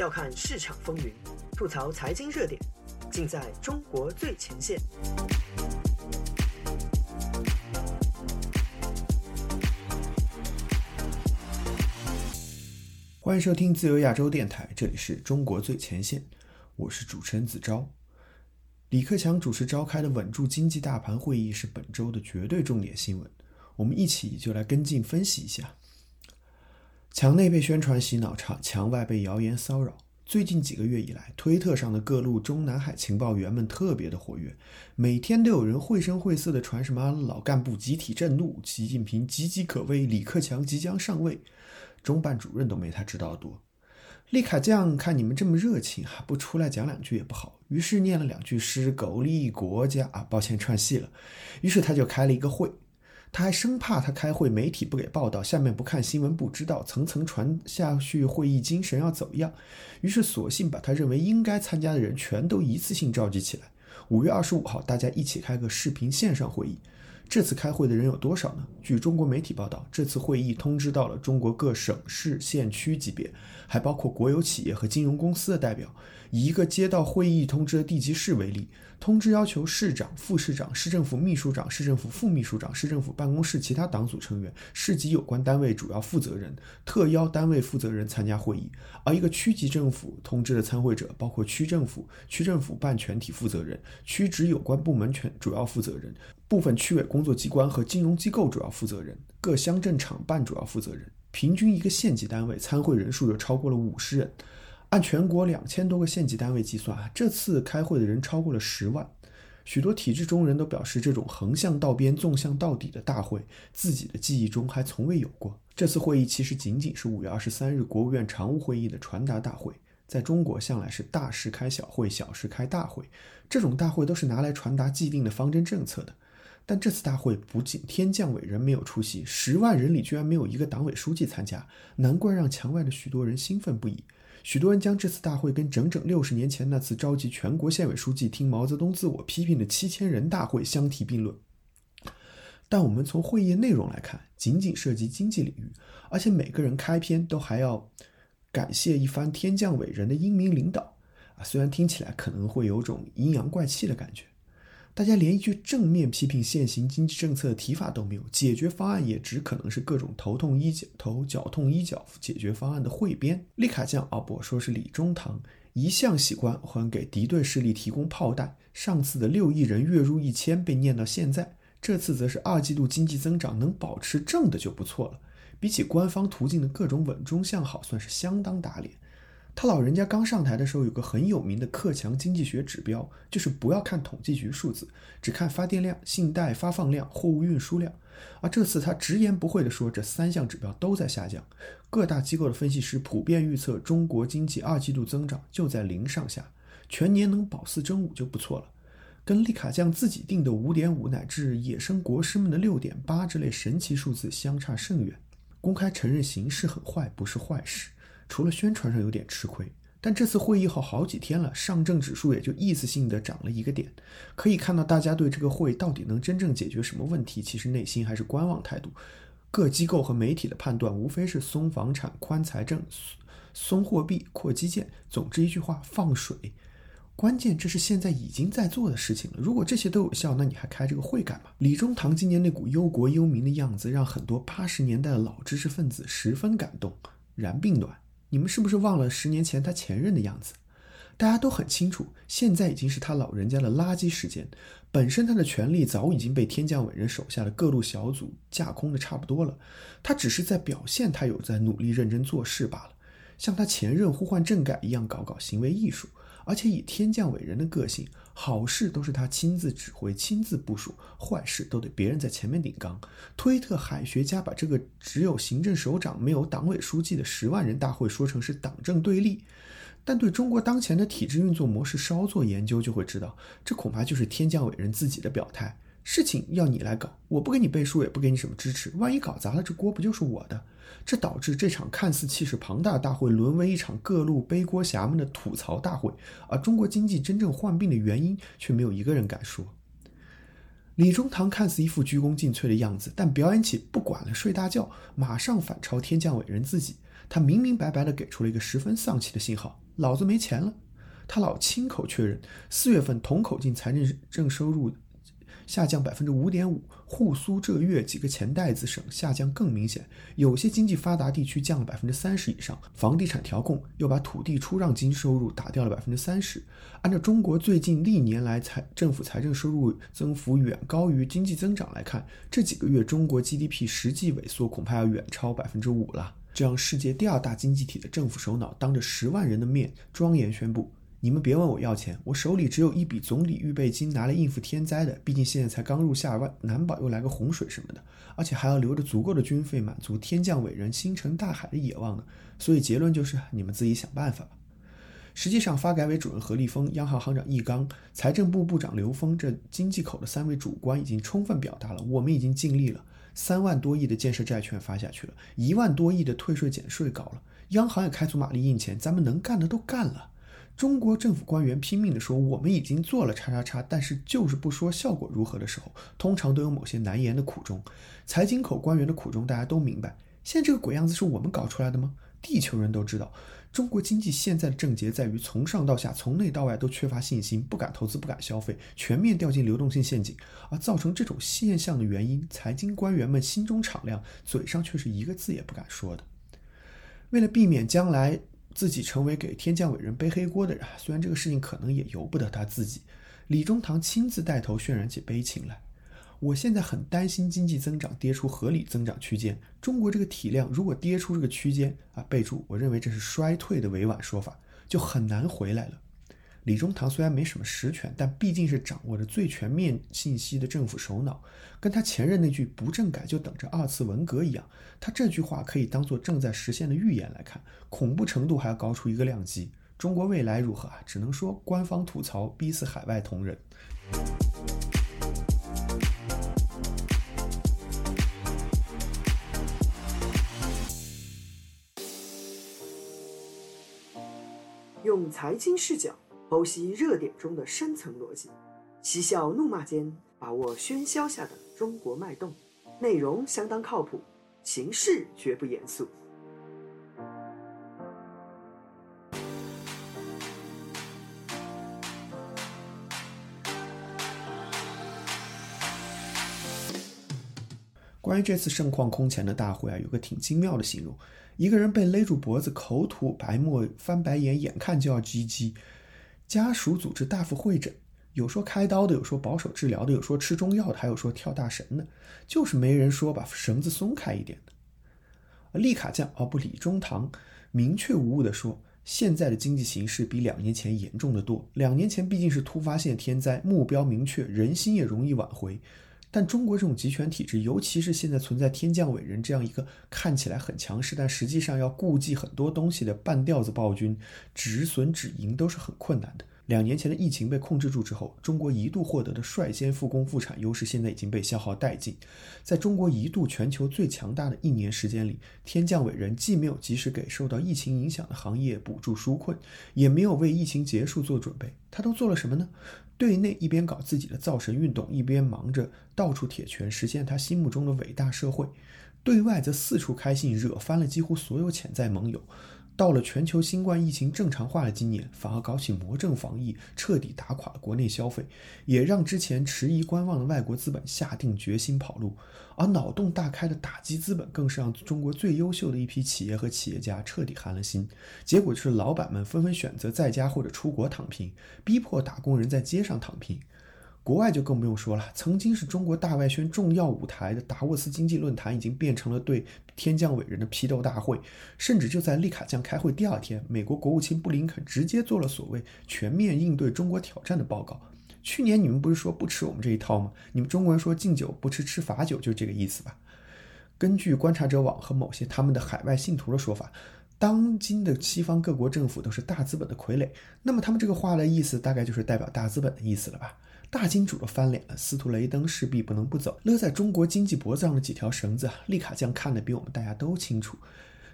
笑看市场风云，吐槽财经热点，尽在中国最前线。欢迎收听自由亚洲电台，这里是中国最前线，我是主持人子昭。李克强主持召开的稳住经济大盘会议是本周的绝对重点新闻，我们一起就来跟进分析一下。墙内被宣传洗脑，墙墙外被谣言骚扰。最近几个月以来，推特上的各路中南海情报员们特别的活跃，每天都有人绘声绘色的传什么老干部集体震怒，习近平岌岌可危，李克强即将上位，中办主任都没他知道的多。丽卡酱看你们这么热情，还不出来讲两句也不好，于是念了两句诗，苟利国家啊，抱歉串戏了。于是他就开了一个会。他还生怕他开会媒体不给报道，下面不看新闻不知道，层层传下去会议精神要走样，于是索性把他认为应该参加的人全都一次性召集起来。五月二十五号，大家一起开个视频线上会议。这次开会的人有多少呢？据中国媒体报道，这次会议通知到了中国各省市县区级别，还包括国有企业和金融公司的代表。以一个接到会议通知的地级市为例，通知要求市长、副市长、市政府秘书长、市政府副秘书长、市政府办公室其他党组成员、市级有关单位主要负责人、特邀单位负责人参加会议。而一个区级政府通知的参会者包括区政府、区政府办全体负责人、区直有关部门全主要负责人、部分区委工作机关和金融机构主要负责人、各乡镇厂办主要负责人。平均一个县级单位参会人数就超过了五十人。按全国两千多个县级单位计算啊，这次开会的人超过了十万。许多体制中人都表示，这种横向到边、纵向到底的大会，自己的记忆中还从未有过。这次会议其实仅仅是五月二十三日国务院常务会议的传达大会。在中国，向来是大事开小会，小事开大会，这种大会都是拿来传达既定的方针政策的。但这次大会不仅天降伟人没有出席，十万人里居然没有一个党委书记参加，难怪让墙外的许多人兴奋不已。许多人将这次大会跟整整六十年前那次召集全国县委书记听毛泽东自我批评的七千人大会相提并论。但我们从会议内容来看，仅仅涉及经济领域，而且每个人开篇都还要感谢一番天降伟人的英明领导啊，虽然听起来可能会有种阴阳怪气的感觉。大家连一句正面批评现行经济政策的提法都没有，解决方案也只可能是各种头痛医脚、头脚痛医脚解决方案的汇编。利卡将啊不说是李中堂一向喜欢还给敌对势力提供炮弹，上次的六亿人月入一千被念到现在，这次则是二季度经济增长能保持正的就不错了，比起官方途径的各种稳中向好，算是相当打脸。他老人家刚上台的时候，有个很有名的克强经济学指标，就是不要看统计局数字，只看发电量、信贷发放量、货物运输量。而这次他直言不讳地说，这三项指标都在下降。各大机构的分析师普遍预测，中国经济二季度增长就在零上下，全年能保四争五就不错了。跟利卡将自己定的五点五乃至野生国师们的六点八这类神奇数字相差甚远。公开承认形势很坏不是坏事。除了宣传上有点吃亏，但这次会议后好几天了，上证指数也就意思性的涨了一个点。可以看到，大家对这个会到底能真正解决什么问题，其实内心还是观望态度。各机构和媒体的判断无非是松房产、宽财政、松货币、扩基建，总之一句话，放水。关键这是现在已经在做的事情了。如果这些都有效，那你还开这个会干嘛？李中堂今年那股忧国忧民的样子，让很多八十年代的老知识分子十分感动，然并暖。你们是不是忘了十年前他前任的样子？大家都很清楚，现在已经是他老人家的垃圾时间。本身他的权力早已经被天降伟人手下的各路小组架空的差不多了，他只是在表现他有在努力认真做事罢了，像他前任呼唤政改一样搞搞行为艺术。而且以天降伟人的个性，好事都是他亲自指挥、亲自部署，坏事都得别人在前面顶缸。推特海学家把这个只有行政首长没有党委书记的十万人大会说成是党政对立，但对中国当前的体制运作模式稍作研究就会知道，这恐怕就是天降伟人自己的表态。事情要你来搞，我不给你背书，也不给你什么支持，万一搞砸了，这锅不就是我的？这导致这场看似气势庞大的大会沦为一场各路背锅侠们的吐槽大会，而中国经济真正患病的原因却没有一个人敢说。李中堂看似一副鞠躬尽瘁的样子，但表演起不管了睡大觉，马上反超天降伟人自己。他明明白白地给出了一个十分丧气的信号：老子没钱了。他老亲口确认，四月份同口径财政正收入下降百分之五点五，沪苏浙粤几个钱袋子省下降更明显，有些经济发达地区降了百分之三十以上。房地产调控又把土地出让金收入打掉了百分之三十。按照中国最近历年来财政府财政收入增幅远高于经济增长来看，这几个月中国 GDP 实际萎缩恐怕要远超百分之五了。这样，世界第二大经济体的政府首脑当着十万人的面庄严宣布。你们别问我要钱，我手里只有一笔总理预备金，拿来应付天灾的。毕竟现在才刚入夏，万难保又来个洪水什么的，而且还要留着足够的军费满足天降伟人星辰大海的野望呢。所以结论就是，你们自己想办法吧。实际上，发改委主任何立峰、央行行长易纲、财政部部长刘峰这经济口的三位主官已经充分表达了，我们已经尽力了。三万多亿的建设债券发下去了，一万多亿的退税减税搞了，央行也开足马力印钱，咱们能干的都干了。中国政府官员拼命地说我们已经做了叉叉叉，但是就是不说效果如何的时候，通常都有某些难言的苦衷。财经口官员的苦衷大家都明白。现在这个鬼样子是我们搞出来的吗？地球人都知道，中国经济现在的症结在于从上到下、从内到外都缺乏信心，不敢投资、不敢消费，全面掉进流动性陷阱。而造成这种现象的原因，财经官员们心中敞亮，嘴上却是一个字也不敢说的。为了避免将来。自己成为给天降伟人背黑锅的人，虽然这个事情可能也由不得他自己，李中堂亲自带头渲染起悲情来。我现在很担心经济增长跌出合理增长区间，中国这个体量如果跌出这个区间啊，备注我认为这是衰退的委婉说法，就很难回来了。李中堂虽然没什么实权，但毕竟是掌握着最全面信息的政府首脑，跟他前任那句“不政改就等着二次文革”一样，他这句话可以当做正在实现的预言来看，恐怖程度还要高出一个量级。中国未来如何啊？只能说官方吐槽逼死海外同仁。用财经视角。剖析热点中的深层逻辑，嬉笑怒骂间把握喧嚣下的中国脉动，内容相当靠谱，形式绝不严肃。关于这次盛况空前的大会啊，有个挺精妙的形容：一个人被勒住脖子，口吐白沫，翻白眼，眼看就要唧唧。家属组织大夫会诊，有说开刀的，有说保守治疗的，有说吃中药的，还有说跳大神的，就是没人说把绳子松开一点的。利卡将哦不，李中堂明确无误地说，现在的经济形势比两年前严重的多。两年前毕竟是突发性天灾，目标明确，人心也容易挽回。但中国这种集权体制，尤其是现在存在天降伟人这样一个看起来很强势，但实际上要顾忌很多东西的半吊子暴君，止损止盈都是很困难的。两年前的疫情被控制住之后，中国一度获得的率先复工复产优势，现在已经被消耗殆尽。在中国一度全球最强大的一年时间里，天降伟人既没有及时给受到疫情影响的行业补助纾困，也没有为疫情结束做准备。他都做了什么呢？对内一边搞自己的造神运动，一边忙着到处铁拳实现他心目中的伟大社会；对外则四处开信，惹翻了几乎所有潜在盟友。到了全球新冠疫情正常化的今年，反而搞起魔怔防疫，彻底打垮了国内消费，也让之前迟疑观望的外国资本下定决心跑路。而脑洞大开的打击资本，更是让中国最优秀的一批企业和企业家彻底寒了心。结果就是老板们纷纷选择在家或者出国躺平，逼迫打工人在街上躺平。国外就更不用说了，曾经是中国大外宣重要舞台的达沃斯经济论坛，已经变成了对天降伟人的批斗大会。甚至就在利卡将开会第二天，美国国务卿布林肯直接做了所谓全面应对中国挑战的报告。去年你们不是说不吃我们这一套吗？你们中国人说敬酒不吃吃罚酒，就这个意思吧？根据观察者网和某些他们的海外信徒的说法，当今的西方各国政府都是大资本的傀儡。那么他们这个话的意思，大概就是代表大资本的意思了吧？大金主都翻脸了，司徒雷登势必不能不走。勒在中国经济脖子上的几条绳子，利卡将看得比我们大家都清楚。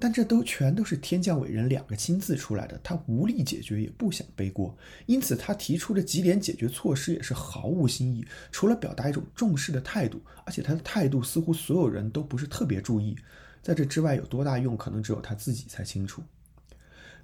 但这都全都是天降伟人两个亲自出来的，他无力解决，也不想背锅，因此他提出的几点解决措施也是毫无新意，除了表达一种重视的态度，而且他的态度似乎所有人都不是特别注意，在这之外有多大用，可能只有他自己才清楚。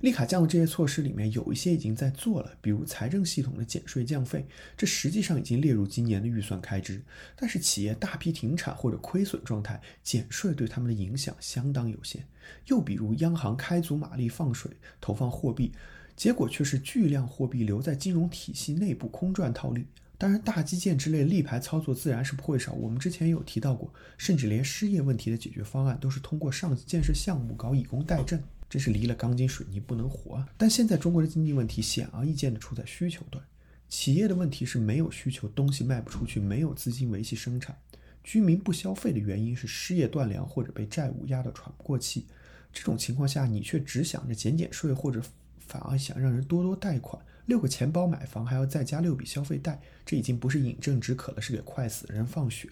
利卡降的这些措施里面有一些已经在做了，比如财政系统的减税降费，这实际上已经列入今年的预算开支。但是企业大批停产或者亏损状态，减税对他们的影响相当有限。又比如央行开足马力放水投放货币，结果却是巨量货币留在金融体系内部空转套利。当然，大基建之类立牌操作自然是不会少。我们之前有提到过，甚至连失业问题的解决方案都是通过上建设项目搞以工代赈。真是离了钢筋水泥不能活啊！但现在中国的经济问题显而易见的出在需求端，企业的问题是没有需求，东西卖不出去，没有资金维系生产，居民不消费的原因是失业断粮或者被债务压得喘不过气。这种情况下，你却只想着减减税，或者反而想让人多多贷款，六个钱包买房还要再加六笔消费贷，这已经不是饮鸩止渴了，是给快死的人放血。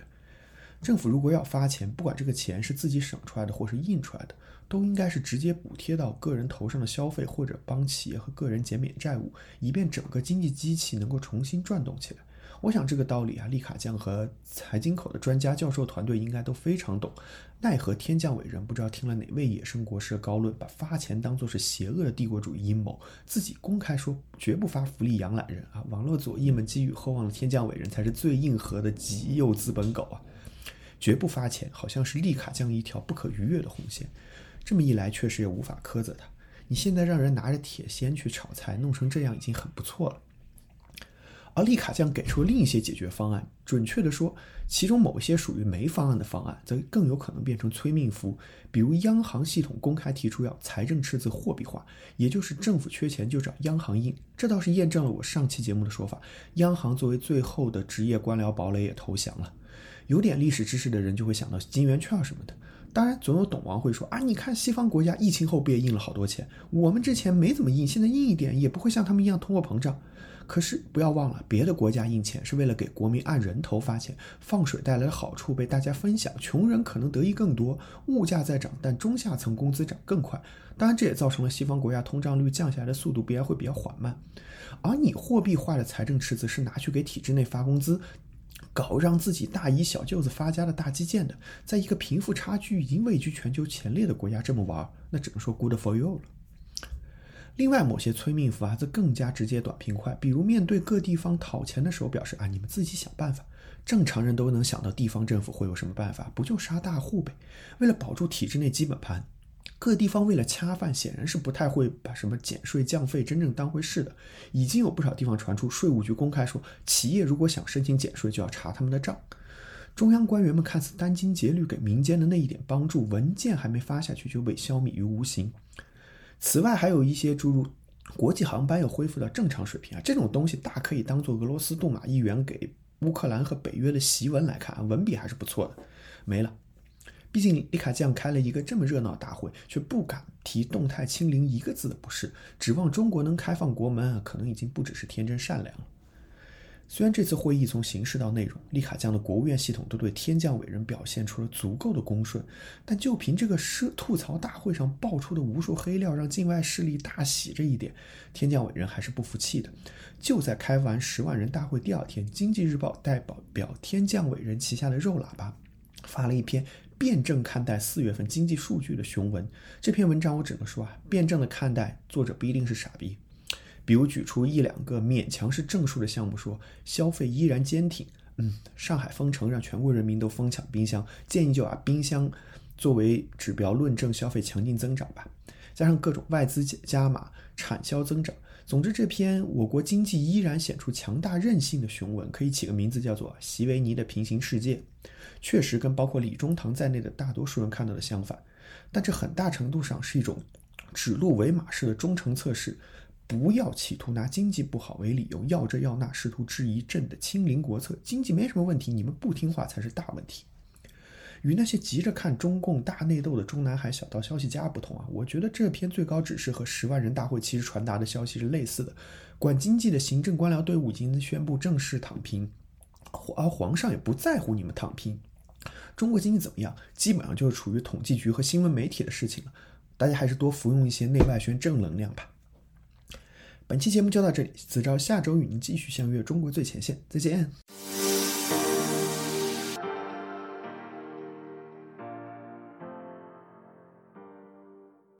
政府如果要发钱，不管这个钱是自己省出来的或是印出来的。都应该是直接补贴到个人头上的消费，或者帮企业和个人减免债务，以便整个经济机器能够重新转动起来。我想这个道理啊，利卡酱和财经口的专家教授团队应该都非常懂。奈何天降伟人不知道听了哪位野生国师的高论，把发钱当作是邪恶的帝国主义阴谋，自己公开说绝不发福利养懒人啊！网络左翼们寄予厚望的天降伟人才是最硬核的极右资本狗啊！绝不发钱，好像是利卡将一条不可逾越的红线。这么一来，确实也无法苛责他。你现在让人拿着铁锨去炒菜，弄成这样已经很不错了。而利卡酱给出另一些解决方案，准确的说，其中某些属于没方案的方案，则更有可能变成催命符。比如，央行系统公开提出要财政赤字货币化，也就是政府缺钱就找央行印。这倒是验证了我上期节目的说法：央行作为最后的职业官僚堡垒也投降了。有点历史知识的人就会想到金圆券什么的。当然，总有懂王会说啊，你看西方国家疫情后不也印了好多钱？我们之前没怎么印，现在印一点也不会像他们一样通货膨胀。可是不要忘了，别的国家印钱是为了给国民按人头发钱，放水带来的好处被大家分享，穷人可能得益更多。物价在涨，但中下层工资涨更快。当然，这也造成了西方国家通胀率降下来的速度必然会比较缓慢。而你货币化的财政赤字是拿去给体制内发工资。搞让自己大姨小舅子发家的大基建的，在一个贫富差距已经位居全球前列的国家这么玩，那只能说 good for you 了。另外，某些催命符啊，则更加直接、短平快。比如，面对各地方讨钱的时候，表示啊，你们自己想办法。正常人都能想到，地方政府会有什么办法？不就杀大户呗？为了保住体制内基本盘。各地方为了恰饭，显然是不太会把什么减税降费真正当回事的。已经有不少地方传出，税务局公开说，企业如果想申请减税，就要查他们的账。中央官员们看似殚精竭虑给民间的那一点帮助，文件还没发下去就被消弭于无形。此外，还有一些诸如国际航班又恢复到正常水平啊，这种东西大可以当做俄罗斯杜马议员给乌克兰和北约的檄文来看，文笔还是不错的。没了。毕竟李卡将开了一个这么热闹大会，却不敢提动态清零一个字的不是，指望中国能开放国门，可能已经不只是天真善良了。虽然这次会议从形式到内容，李卡将的国务院系统都对天降伟人表现出了足够的恭顺，但就凭这个社吐槽大会上爆出的无数黑料，让境外势力大喜这一点，天降伟人还是不服气的。就在开完十万人大会第二天，《经济日报》代表表天降伟人旗下的肉喇叭发了一篇。辩证看待四月份经济数据的雄文，这篇文章我只能说啊，辩证的看待，作者不一定是傻逼。比如举出一两个勉强是正数的项目，说消费依然坚挺，嗯，上海封城让全国人民都疯抢冰箱，建议就把冰箱作为指标论证消费强劲增长吧。加上各种外资加码、产销增长，总之这篇我国经济依然显出强大韧性的雄文，可以起个名字叫做《席维尼的平行世界》。确实跟包括李中堂在内的大多数人看到的相反，但这很大程度上是一种指鹿为马式的忠诚测试。不要企图拿经济不好为理由要这要那，试图质疑朕的清零国策。经济没什么问题，你们不听话才是大问题。与那些急着看中共大内斗的中南海小道消息家不同啊，我觉得这篇最高指示和十万人大会其实传达的消息是类似的。管经济的行政官僚队伍已经宣布正式躺平，而皇上也不在乎你们躺平。中国经济怎么样？基本上就是处于统计局和新闻媒体的事情了。大家还是多服用一些内外宣正能量吧。本期节目就到这里，子昭下周与您继续相约中国最前线，再见。